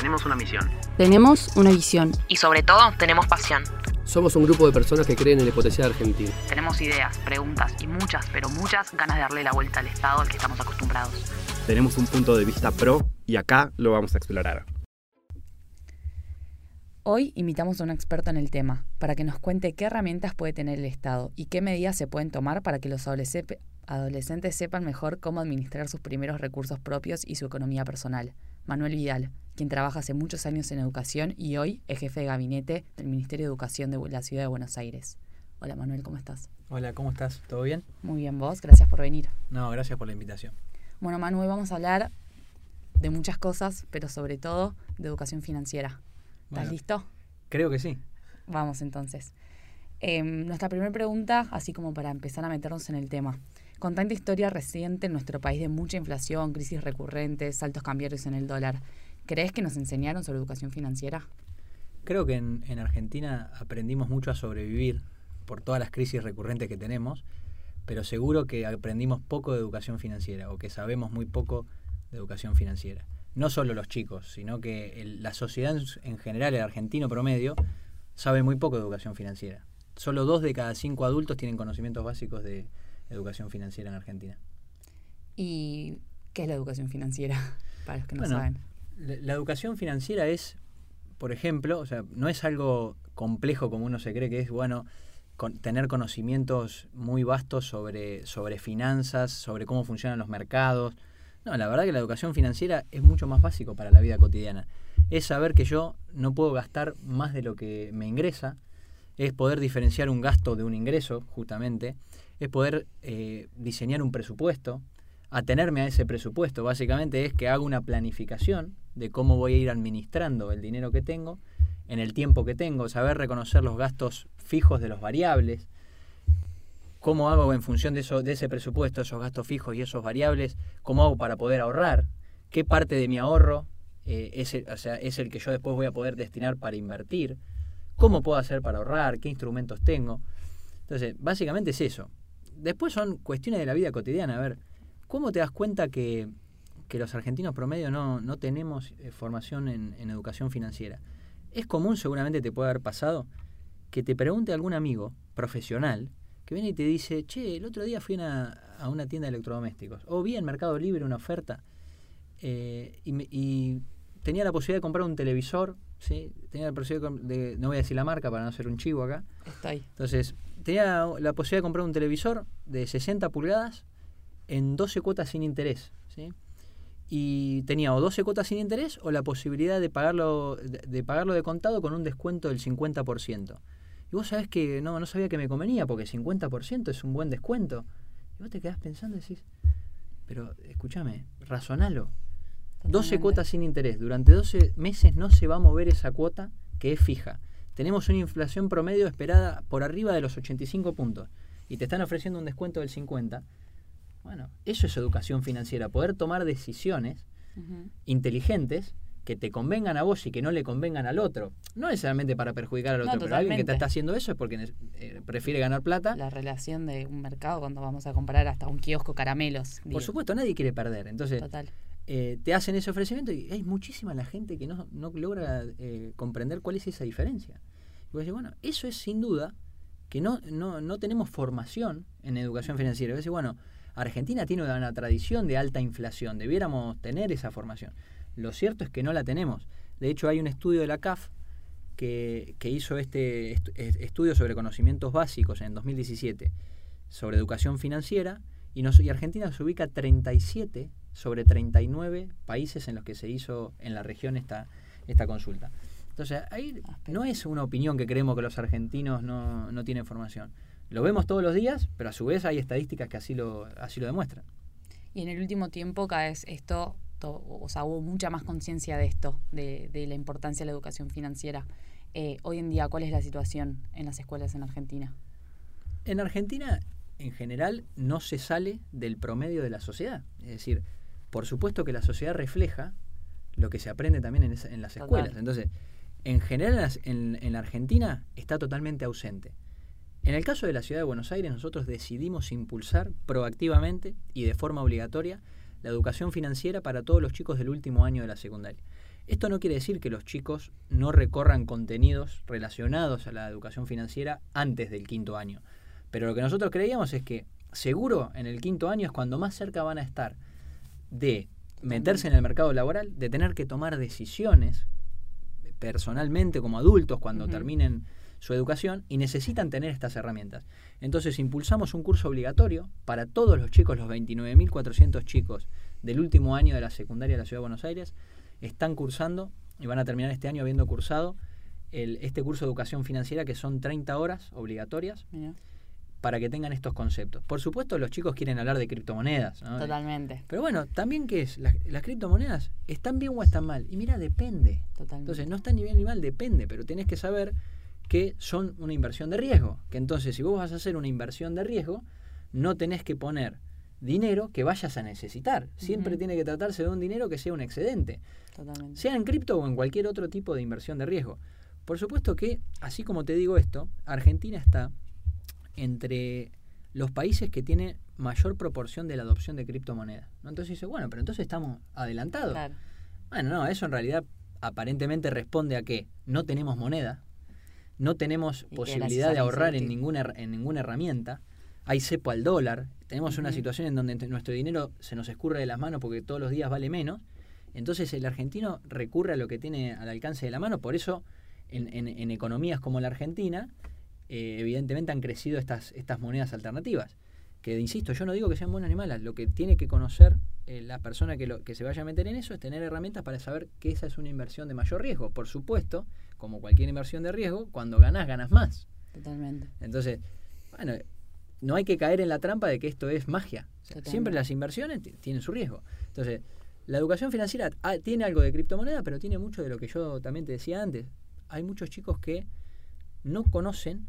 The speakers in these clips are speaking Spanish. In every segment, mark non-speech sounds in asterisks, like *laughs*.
tenemos una misión. Tenemos una visión. Y sobre todo, tenemos pasión. Somos un grupo de personas que creen en el potencial argentino. Tenemos ideas, preguntas y muchas, pero muchas ganas de darle la vuelta al Estado al que estamos acostumbrados. Tenemos un punto de vista pro y acá lo vamos a explorar. Hoy invitamos a un experto en el tema para que nos cuente qué herramientas puede tener el Estado y qué medidas se pueden tomar para que los adolescentes sepan mejor cómo administrar sus primeros recursos propios y su economía personal. Manuel Vidal, quien trabaja hace muchos años en educación y hoy es jefe de gabinete del Ministerio de Educación de la Ciudad de Buenos Aires. Hola Manuel, ¿cómo estás? Hola, ¿cómo estás? ¿Todo bien? Muy bien, vos, gracias por venir. No, gracias por la invitación. Bueno, Manuel, vamos a hablar de muchas cosas, pero sobre todo de educación financiera. ¿Estás listo? Creo que sí. Vamos entonces. Em, nuestra primera pregunta, así como para empezar a meternos en el tema. Con tanta historia reciente en nuestro país de mucha inflación, crisis recurrentes, saltos cambiarios en el dólar, ¿Crees que nos enseñaron sobre educación financiera? Creo que en, Argentina aprendimos mucho a sobrevivir por todas las crisis recurrentes que tenemos, pero seguro que aprendimos poco de educación financiera o que sabemos muy poco de educación financiera. No solo los chicos, sino que la sociedad en general, el argentino promedio, sabe muy poco de educación financiera. Solo dos de cada cinco adultos tienen conocimientos básicos de educación financiera en Argentina. ¿Y qué es la educación financiera? *laughs* Para los que no saben la, educación financiera es, por ejemplo, o sea, no es algo complejo como uno se cree que es, bueno, tener conocimientos muy vastos sobre, sobre finanzas, sobre cómo funcionan los mercados. No, la verdad que la educación financiera es mucho más básico para la vida cotidiana. Es saber que yo no puedo gastar más de lo que me ingresa, es poder diferenciar un gasto de un ingreso, justamente, es poder eh, diseñar un presupuesto, atenerme a ese presupuesto. Básicamente es que hago una planificación de cómo voy a ir administrando el dinero que tengo en el tiempo que tengo, saber reconocer los gastos fijos de los variables, cómo hago en función de, eso, de ese presupuesto, esos gastos fijos y esos variables, cómo hago para poder ahorrar, qué parte de mi ahorro eh, es, el, es el que yo después voy a poder destinar para invertir, cómo puedo hacer para ahorrar, qué instrumentos tengo. Entonces, básicamente es eso. Después son cuestiones de la vida cotidiana. A ver, ¿cómo te das cuenta que que los argentinos promedio no, no tenemos eh, formación en, educación financiera. Es común, seguramente te puede haber pasado, que te pregunte algún amigo profesional que viene y te dice, che, el otro día fui a una tienda de electrodomésticos, o vi en Mercado Libre una oferta eh, y, tenía la posibilidad de comprar un televisor, ¿sí? tenía la posibilidad de, no voy a decir la marca para no hacer un chivo acá. Está ahí. Entonces, tenía la posibilidad de comprar un televisor de 60 pulgadas en 12 cuotas sin interés. ¿sí? y tenía o 12 cuotas sin interés o la posibilidad de pagarlo de, pagarlo de contado con un descuento del 50%. Y vos sabés que no, no sabía que me convenía porque 50% es un buen descuento. Y vos te quedás pensando y decís, pero escúchame, razonalo. 12 cuotas sin interés. Durante 12 meses no se va a mover esa cuota que es fija. Tenemos una inflación promedio esperada por arriba de los 85 puntos y te están ofreciendo un descuento del 50 bueno, eso es educación financiera, poder tomar decisiones inteligentes que te convengan a vos y que no le convengan al otro. No necesariamente para perjudicar al otro, pero alguien que te está haciendo eso es porque eh, prefiere ganar plata. La relación de un mercado cuando vamos a comprar hasta un kiosco caramelos. Por supuesto, nadie quiere perder. Entonces, eh, te hacen ese ofrecimiento y hay muchísima la gente que no, logra eh, comprender cuál es esa diferencia. Y vos decís, bueno, eso es sin duda que no, no, no tenemos formación en educación financiera. Y vos decís, bueno, Argentina tiene una tradición de alta inflación, debiéramos tener esa formación. Lo cierto es que no la tenemos. De hecho, hay un estudio de la CAF que, hizo este estudio sobre conocimientos básicos en 2017 sobre educación financiera y, y Argentina se ubica 37 sobre 39 países en los que se hizo en la región esta, esta consulta. Entonces, ahí no es una opinión que creemos que los argentinos no, no tienen formación. Lo vemos todos los días, pero a su vez hay estadísticas que así lo, así lo demuestran. Y en el último tiempo cada vez esto, o sea, hubo mucha más conciencia de esto, de, la importancia de la educación financiera. Eh, hoy en día, ¿cuál es la situación en las escuelas en Argentina? En Argentina, en general, no se sale del promedio de la sociedad. Es decir, por supuesto que la sociedad refleja lo que se aprende también en, las escuelas. Entonces, en general en la Argentina está totalmente ausente. En el caso de la ciudad de Buenos Aires, nosotros decidimos impulsar proactivamente y de forma obligatoria la educación financiera para todos los chicos del último año de la secundaria. Esto no quiere decir que los chicos no recorran contenidos relacionados a la educación financiera antes del quinto año. Pero lo que nosotros creíamos es que seguro en el quinto año es cuando más cerca van a estar de meterse en el mercado laboral, de tener que tomar decisiones personalmente como adultos cuando terminen su educación y necesitan tener estas herramientas. Entonces impulsamos un curso obligatorio para todos los chicos, los 29.400 chicos del último año de la secundaria de la Ciudad de Buenos Aires, están cursando y van a terminar este año habiendo cursado el- este curso de educación financiera que son 30 horas obligatorias Mira, para que tengan estos conceptos. Por supuesto los chicos quieren hablar de criptomonedas. ¿no? Totalmente, Pero bueno, también qué es, las, las criptomonedas, ¿están bien o están mal? Y mira, depende. totalmente. Entonces, no está ni bien ni mal, depende, pero tenés que saber que son una inversión de riesgo. Que entonces, si vos vas a hacer una inversión de riesgo, no tenés que poner dinero que vayas a necesitar. Siempre tiene que tratarse de un dinero que sea un excedente, totalmente. sea en cripto o en cualquier otro tipo de inversión de riesgo. Por supuesto que, así como te digo esto, Argentina está entre los países que tiene mayor proporción de la adopción de criptomonedas. ¿no? Entonces dice, bueno, pero entonces estamos adelantados. Claro, Bueno, no, eso en realidad aparentemente responde a que no tenemos moneda, no tenemos posibilidad de ahorrar en ninguna, en ninguna herramienta, hay cepo al dólar, tenemos una situación en donde nuestro dinero se nos escurre de las manos porque todos los días vale menos, entonces el argentino recurre a lo que tiene al alcance de la mano, por eso en, en- en economías como la Argentina, eh, evidentemente han crecido estas, estas monedas alternativas. Que, insisto, yo no digo que sean buenas ni malas, lo que tiene que conocer eh, la persona que, lo, que se vaya a meter en eso es tener herramientas para saber que esa es una inversión de mayor riesgo. Por supuesto, como cualquier inversión de riesgo, cuando ganas, ganas más. totalmente. Entonces, bueno, no hay que caer en la trampa de que esto es magia. O sea, Totalmente. siempre las inversiones ti- tienen su riesgo. Entonces, la educación financiera ah, tiene algo de criptomoneda, pero tiene mucho de lo que yo también te decía antes. Hay muchos chicos que no conocen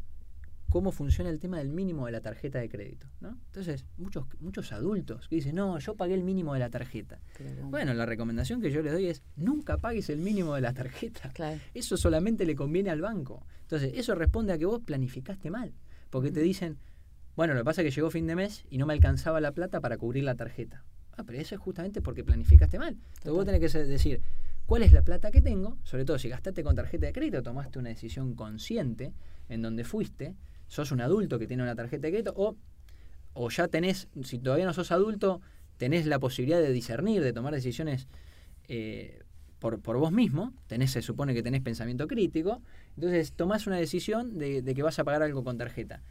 cómo funciona el tema del mínimo de la tarjeta de crédito. ¿no? Entonces, muchos, muchos adultos que dicen, no, yo pagué el mínimo de la tarjeta. Bueno, la recomendación que yo les doy es, nunca pagues el mínimo de la tarjeta. claro, Eso solamente le conviene al banco. Entonces, eso responde a que vos planificaste mal. Porque te dicen, bueno, lo que pasa es que llegó fin de mes y no me alcanzaba la plata para cubrir la tarjeta. Ah, pero eso es justamente porque planificaste mal. Entonces vos tenés que decir, ¿cuál es la plata que tengo? Sobre todo si gastaste con tarjeta de crédito, tomaste una decisión consciente en donde fuiste, sos un adulto que tiene una tarjeta de crédito, o, o ya tenés, si todavía no sos adulto, tenés la posibilidad de discernir, de tomar decisiones eh, por, por vos mismo, tenés, se supone que tenés pensamiento crítico, entonces tomás una decisión de, de que vas a pagar algo con tarjeta.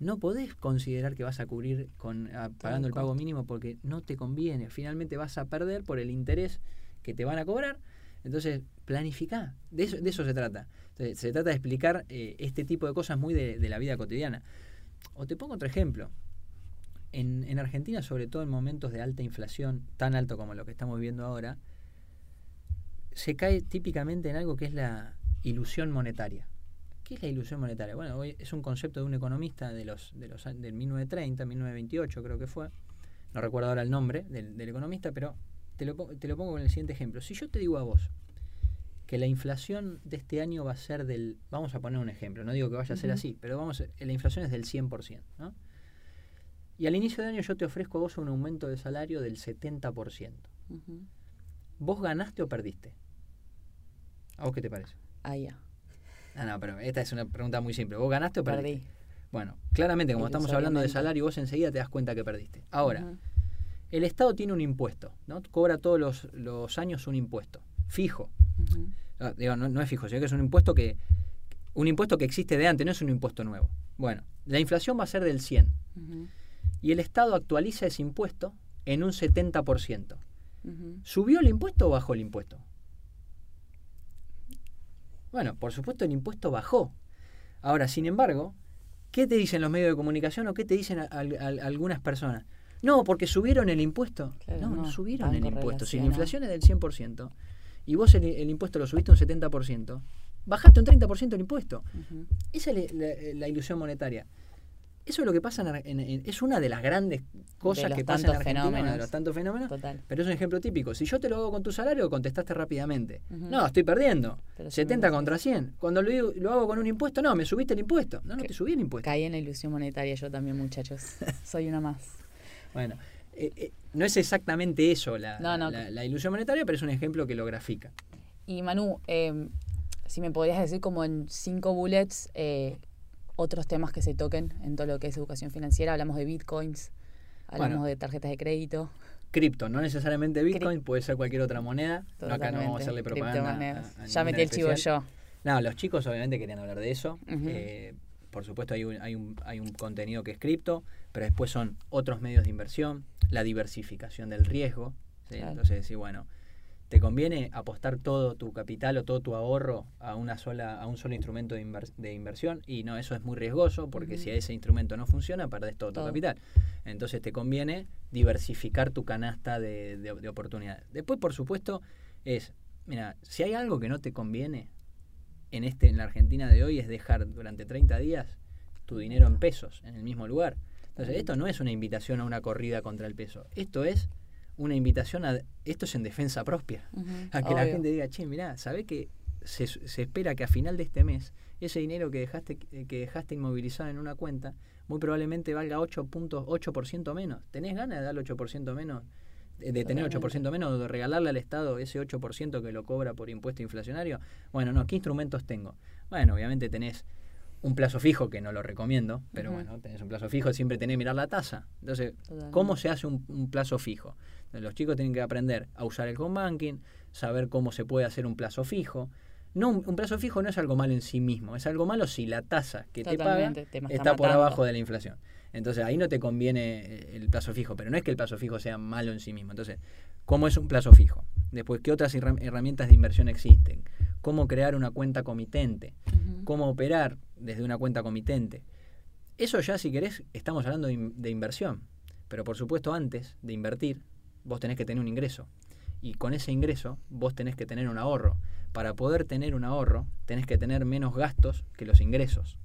No podés considerar que vas a cubrir con a- pagando el pago mínimo porque no te conviene. Finalmente vas a perder por el interés que te van a cobrar. Entonces, planificá. De eso, de eso se trata. Se trata de explicar eh, este tipo de cosas muy de, la vida cotidiana. O te pongo otro ejemplo. En, en Argentina, sobre todo en momentos de alta inflación, tan alto como lo que estamos viviendo ahora, se cae típicamente en algo que es la ilusión monetaria. ¿Qué es la ilusión monetaria? Bueno, hoy es un concepto de un economista de los, de los del 1930, 1928 creo que fue. No recuerdo ahora el nombre del, del economista, pero te lo, te lo pongo con el siguiente ejemplo. Si yo te digo a vos que la inflación de este año va a ser del... Vamos a poner un ejemplo, no digo que vaya a ser así, pero vamos la inflación es del 100%, ¿no? Y al inicio de año yo te ofrezco a vos un aumento de salario del 70%. Ujú. ¿Vos ganaste o perdiste? ¿A vos qué te parece? Ah, ya, Ah, no, pero esta es una pregunta muy simple. ¿Vos ganaste o perdiste? perdí. Bueno, claramente, como estamos hablando de salario, vos enseguida te das cuenta que perdiste. Ahora, el Estado tiene un impuesto, ¿no? Cobra todos los, los años un impuesto, fijo. Ah, digo, no, no es fijo, sino que es un impuesto que un impuesto que existe de antes, no es un impuesto nuevo. Bueno, la inflación va a ser del 100 Ujú. y el Estado actualiza ese impuesto en un 70%. Ujú. ¿Subió el impuesto o bajó el impuesto? Bueno, por supuesto el impuesto bajó. Ahora, sin embargo, ¿qué te dicen los medios de comunicación o qué te dicen a- a- a- algunas personas? No, porque subieron el impuesto. Claro, no, no, subieron el impuesto. Si la inflación es del 100% y vos el, el impuesto lo subiste un 70%, bajaste un 30% el impuesto. Esa es la, la- la ilusión monetaria. Eso es lo que pasa en, en- en- es una de las grandes cosas que pasa en Argentina, uno de fenómenos. los tantos fenómenos. Total. Pero es un ejemplo típico. Si yo te lo hago con tu salario, contestaste rápidamente. No, estoy perdiendo. Pero si 70 no lo contra 100. Cuando lo, digo- lo hago con un impuesto, no, me subiste el impuesto. No, no Que- te subí el impuesto. Caí en la ilusión monetaria yo también, muchachos. *laughs* Soy una más. Bueno, eh, eh, no es exactamente eso la, No, no. la- la ilusión monetaria, pero es un ejemplo que lo grafica. Y Manu, eh, si me podrías decir como en cinco bullets eh, otros temas que se toquen en todo lo que es educación financiera. Hablamos de bitcoins, hablamos Bueno. de tarjetas de crédito. Cripto, no necesariamente Bitcoin, puede ser cualquier otra moneda. No, acá no vamos a hacerle propaganda. criptomonedas. a- a ya metí el chivo yo. No, los chicos obviamente querían hablar de eso. Por supuesto hay un, hay, un, hay un contenido que es cripto, pero después son otros medios de inversión, la diversificación del riesgo. ¿sí? Claro. Entonces decir, bueno, ¿te conviene apostar todo tu capital o todo tu ahorro a una sola, a un solo instrumento de, inver- de inversión? Y no, eso es muy riesgoso porque Ujú. si ese instrumento no funciona, perdés todo, Todo. tu capital. Entonces te conviene diversificar tu canasta de, de- de oportunidades. Después, por supuesto, es, mira, si hay algo que no te conviene en este en la Argentina de hoy es dejar durante 30 días tu dinero en pesos en el mismo lugar. Entonces, esto no es una invitación a una corrida contra el peso. Esto es una invitación a esto es en defensa propia. Ujú, A que la gente diga, "Che, mirá, ¿sabés que se, se espera que a final de este mes ese dinero que dejaste que dejaste inmovilizado en una cuenta muy probablemente valga 8 puntos, 8% menos. ¿Tenés ganas de darle 8% menos? De tener Totalmente. 8% menos o de regalarle al Estado ese 8% que lo cobra por impuesto inflacionario. Bueno, no, ¿qué instrumentos tengo? Bueno, obviamente tenés un plazo fijo, que no lo recomiendo, pero bueno, tenés un plazo fijo, siempre tenés que mirar la tasa. Entonces, Totalmente. ¿cómo se hace un, un plazo fijo? Los chicos tienen que aprender a usar el home banking, saber cómo se puede hacer un plazo fijo. No, un, un plazo fijo no es algo malo en sí mismo, es algo malo si la tasa que te paga te ma- está por abajo de la inflación. Entonces ahí no te conviene eh, el plazo fijo, pero no es que el plazo fijo sea malo en sí mismo. Entonces, ¿cómo es un plazo fijo? Después, ¿qué otras herram- herramientas de inversión existen? ¿Cómo crear una cuenta comitente? Cómo operar desde una cuenta comitente. Eso ya, si querés, estamos hablando de, de inversión. Pero por supuesto, antes de invertir, vos tenés que tener un ingreso. Y con ese ingreso, vos tenés que tener un ahorro. Para poder tener un ahorro, tenés que tener menos gastos que los ingresos.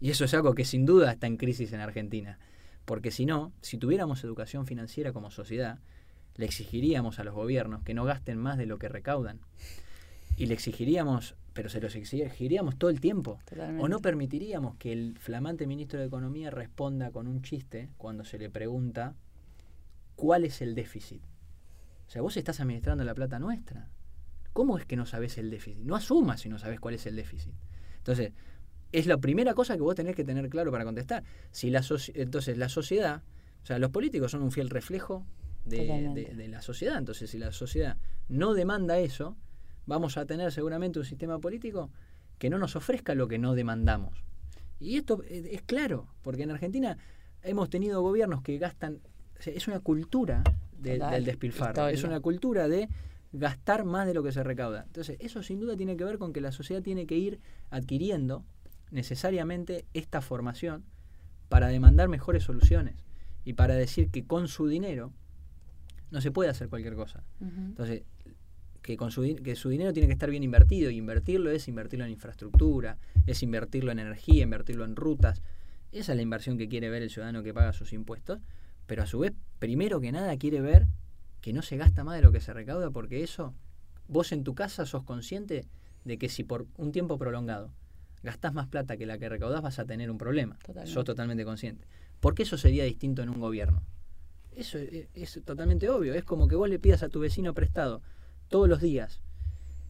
Y eso es algo que sin duda está en crisis en Argentina. Porque si no, si tuviéramos educación financiera como sociedad, le exigiríamos a los gobiernos que no gasten más de lo que recaudan. Y le exigiríamos, pero se los exigiríamos todo el tiempo. Totalmente. O no permitiríamos que el flamante ministro de Economía responda con un chiste cuando se le pregunta cuál es el déficit. O sea, vos estás administrando la plata nuestra. ¿Cómo es que no sabés el déficit? No asumas si no sabés cuál es el déficit. Entonces, es la primera cosa que vos tenés que tener claro para contestar. Si la entonces, la sociedad, o sea, los políticos son un fiel reflejo de- de la sociedad. Entonces, si la sociedad no demanda eso, vamos a tener seguramente un sistema político que no nos ofrezca lo que no demandamos. Y esto eh, es claro, porque en Argentina hemos tenido gobiernos que gastan, o sea, es una cultura de- del despilfarro, es una cultura de gastar más de lo que se recauda. Entonces, eso sin duda tiene que ver con que la sociedad tiene que ir adquiriendo necesariamente esta formación para demandar mejores soluciones y para decir que con su dinero no se puede hacer cualquier cosa. Entonces, que, con su, que su dinero tiene que estar bien invertido y invertirlo es invertirlo en infraestructura, es invertirlo en energía, invertirlo en rutas. Esa es la inversión que quiere ver el ciudadano que paga sus impuestos, pero a su vez, primero que nada, quiere ver que no se gasta más de lo que se recauda porque eso, vos en tu casa sos consciente de que si por un tiempo prolongado gastás más plata que la que recaudás vas a tener un problema. Totalmente. Sos totalmente consciente. ¿Por qué eso sería distinto en un gobierno? Eso es, es totalmente obvio. Es como que vos le pidas a tu vecino prestado todos los días.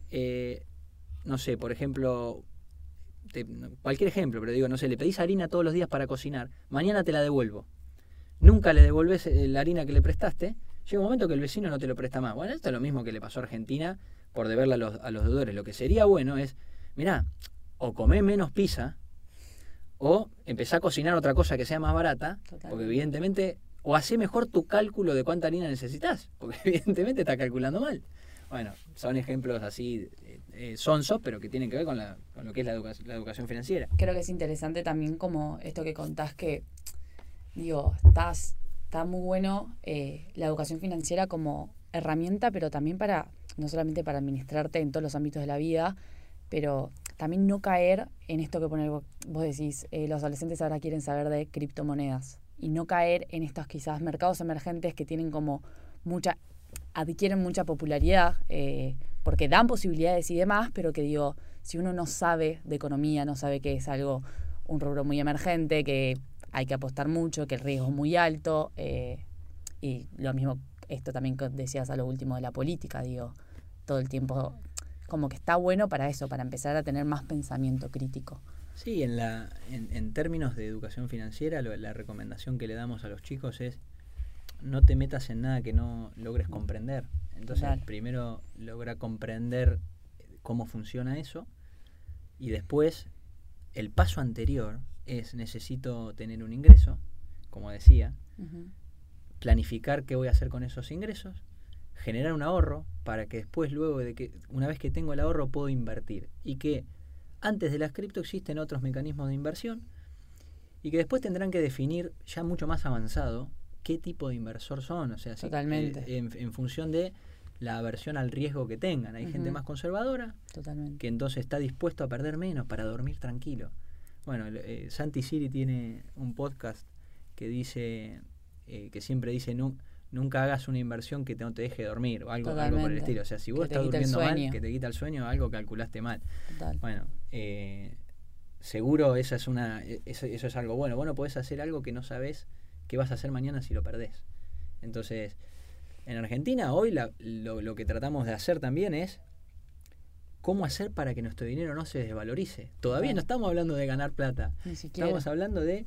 eh, no sé, por ejemplo, te- cualquier ejemplo, pero digo, no sé, le pedís harina todos los días para cocinar. Mañana te la devuelvo. Nunca le devolvés eh, la harina que le prestaste. Llega un momento que el vecino no te lo presta más. Bueno, esto es lo mismo que le pasó a Argentina por deberle a los, a los deudores. Lo que sería bueno es, mirá, o comé menos pizza o empezá a cocinar otra cosa que sea más barata, porque evidentemente, o hacé mejor tu cálculo de cuánta harina necesitas, porque *laughs* evidentemente está calculando mal. Bueno, son ejemplos así eh, eh, sonsos, pero que tienen que ver con, la, con lo que es la, educa- la educación financiera. Creo que es interesante también como esto que contás que, digo, estás, está muy bueno eh, la educación financiera como herramienta, pero también para, no solamente para administrarte en todos los ámbitos de la vida, pero también no caer en esto que pone, vos vos decís, eh, los adolescentes ahora quieren saber de criptomonedas y no caer en estos quizás mercados emergentes que tienen como mucha, adquieren mucha popularidad eh, porque dan posibilidades y demás, pero que digo, si uno no sabe de economía, no sabe que es algo, un rubro muy emergente, que hay que apostar mucho, que el riesgo es muy alto, eh, y lo mismo, esto también que decías a lo último de la política, digo, todo el tiempo Como que está bueno para eso, para empezar a tener más pensamiento crítico. Sí, en, la, en, en términos de educación financiera, lo- la recomendación que le damos a los chicos es no te metas en nada que no logres comprender. Entonces, primero logra comprender cómo funciona eso y después el paso anterior es necesito tener un ingreso, como decía, planificar qué voy a hacer con esos ingresos, generar un ahorro para que después, luego de que, una vez que tengo el ahorro, puedo invertir. Y que antes de las cripto existen otros mecanismos de inversión y que después tendrán que definir ya mucho más avanzado qué tipo de inversor son. O sea, si- Totalmente. eh, en, en función de la aversión al riesgo que tengan. Hay gente más conservadora Totalmente. que entonces está dispuesto a perder menos para dormir tranquilo. Bueno, eh, Santi Siri tiene un podcast que dice, eh, que siempre dice, "Nu- nunca hagas una inversión que te- no te deje dormir o algo, algo por el estilo. O sea, si vos estás durmiendo mal, que te quita el sueño, algo calculaste mal. Total. Bueno, eh, seguro esa es una, e- eso, eso es algo bueno. Bueno, podés hacer algo que no sabes qué vas a hacer mañana si lo perdés. Entonces, en Argentina hoy la- lo, lo que tratamos de hacer también es cómo hacer para que nuestro dinero no se desvalorice. Todavía no estamos hablando de ganar plata. Ni siquiera. Estamos hablando de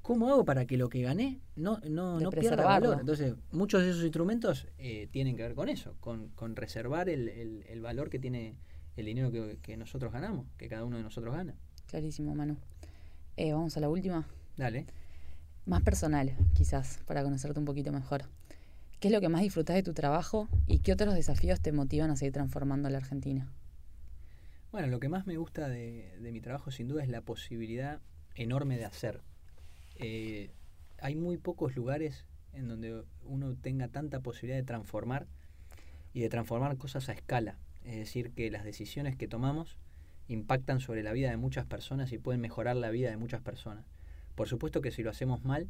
cómo hago para que lo que gané no, no, no pierda valor. Entonces, muchos de esos instrumentos eh, tienen que ver con eso, con, con reservar el, el- el valor que tiene el dinero que, que nosotros ganamos, que cada uno de nosotros gana. Clarísimo, Manu. Eh, vamos a la última. Dale. Más personal, quizás, para conocerte un poquito mejor. ¿Qué es lo que más disfrutas de tu trabajo y qué otros desafíos te motivan a seguir transformando la Argentina? Bueno, lo que más me gusta de, de mi trabajo sin duda es la posibilidad enorme de hacer. Eh, hay muy pocos lugares en donde uno tenga tanta posibilidad de transformar y de transformar cosas a escala. Es decir, que las decisiones que tomamos impactan sobre la vida de muchas personas y pueden mejorar la vida de muchas personas. Por supuesto que si lo hacemos mal,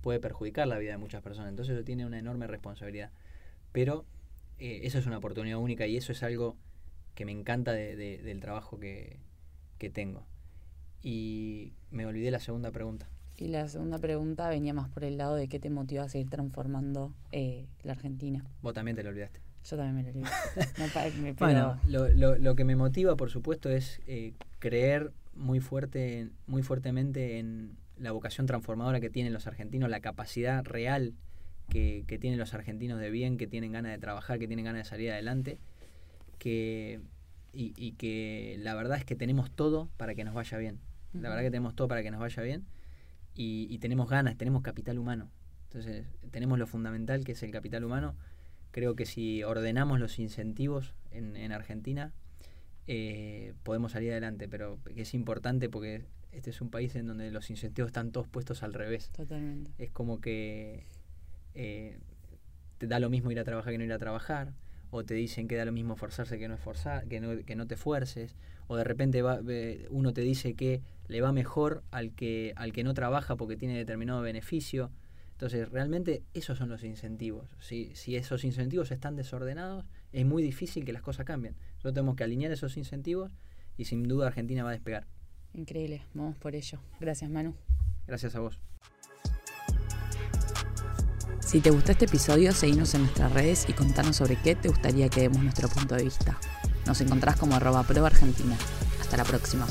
puede perjudicar la vida de muchas personas. Entonces eso tiene una enorme responsabilidad. Pero eh, eso es una oportunidad única y eso es algo que me encanta de- de- del trabajo que, que tengo. Y me olvidé la segunda pregunta. Y la segunda pregunta venía más por el lado de qué te motiva a seguir transformando eh, la Argentina. Vos también te lo olvidaste. Yo también me lo olvidé. *laughs* No, me- Bueno, lo, lo- lo que me motiva, por supuesto, es eh, creer muy, fuerte, muy fuertemente en la vocación transformadora que tienen los argentinos, la capacidad real que, que tienen los argentinos de bien, que tienen ganas de trabajar, que tienen ganas de salir adelante, que, y, y que la verdad es que tenemos todo para que nos vaya bien. La verdad que tenemos todo para que nos vaya bien y, y tenemos ganas, tenemos capital humano. Entonces, tenemos lo fundamental que es el capital humano. Creo que si ordenamos los incentivos en, en Argentina, eh, podemos salir adelante, pero es importante porque este es un país en donde los incentivos están todos puestos al revés. Totalmente. Es como que eh, te da lo mismo ir a trabajar que no ir a trabajar, o te dicen que da lo mismo forzarse que no esforzar, que no, que no te fuerces, o de repente va- uno te dice que le va mejor al que, al que no trabaja porque tiene determinado beneficio. Entonces, realmente esos son los incentivos. Si, si esos incentivos están desordenados, es muy difícil que las cosas cambien. Nosotros tenemos que alinear esos incentivos y sin duda Argentina va a despegar. Increíble. Vamos por ello. Gracias, Manu. Gracias a vos. Si te gustó este episodio, seguinos en nuestras redes y contanos sobre qué te gustaría que demos nuestro punto de vista. Nos encontrás como arroba pro argentina. Hasta la próxima.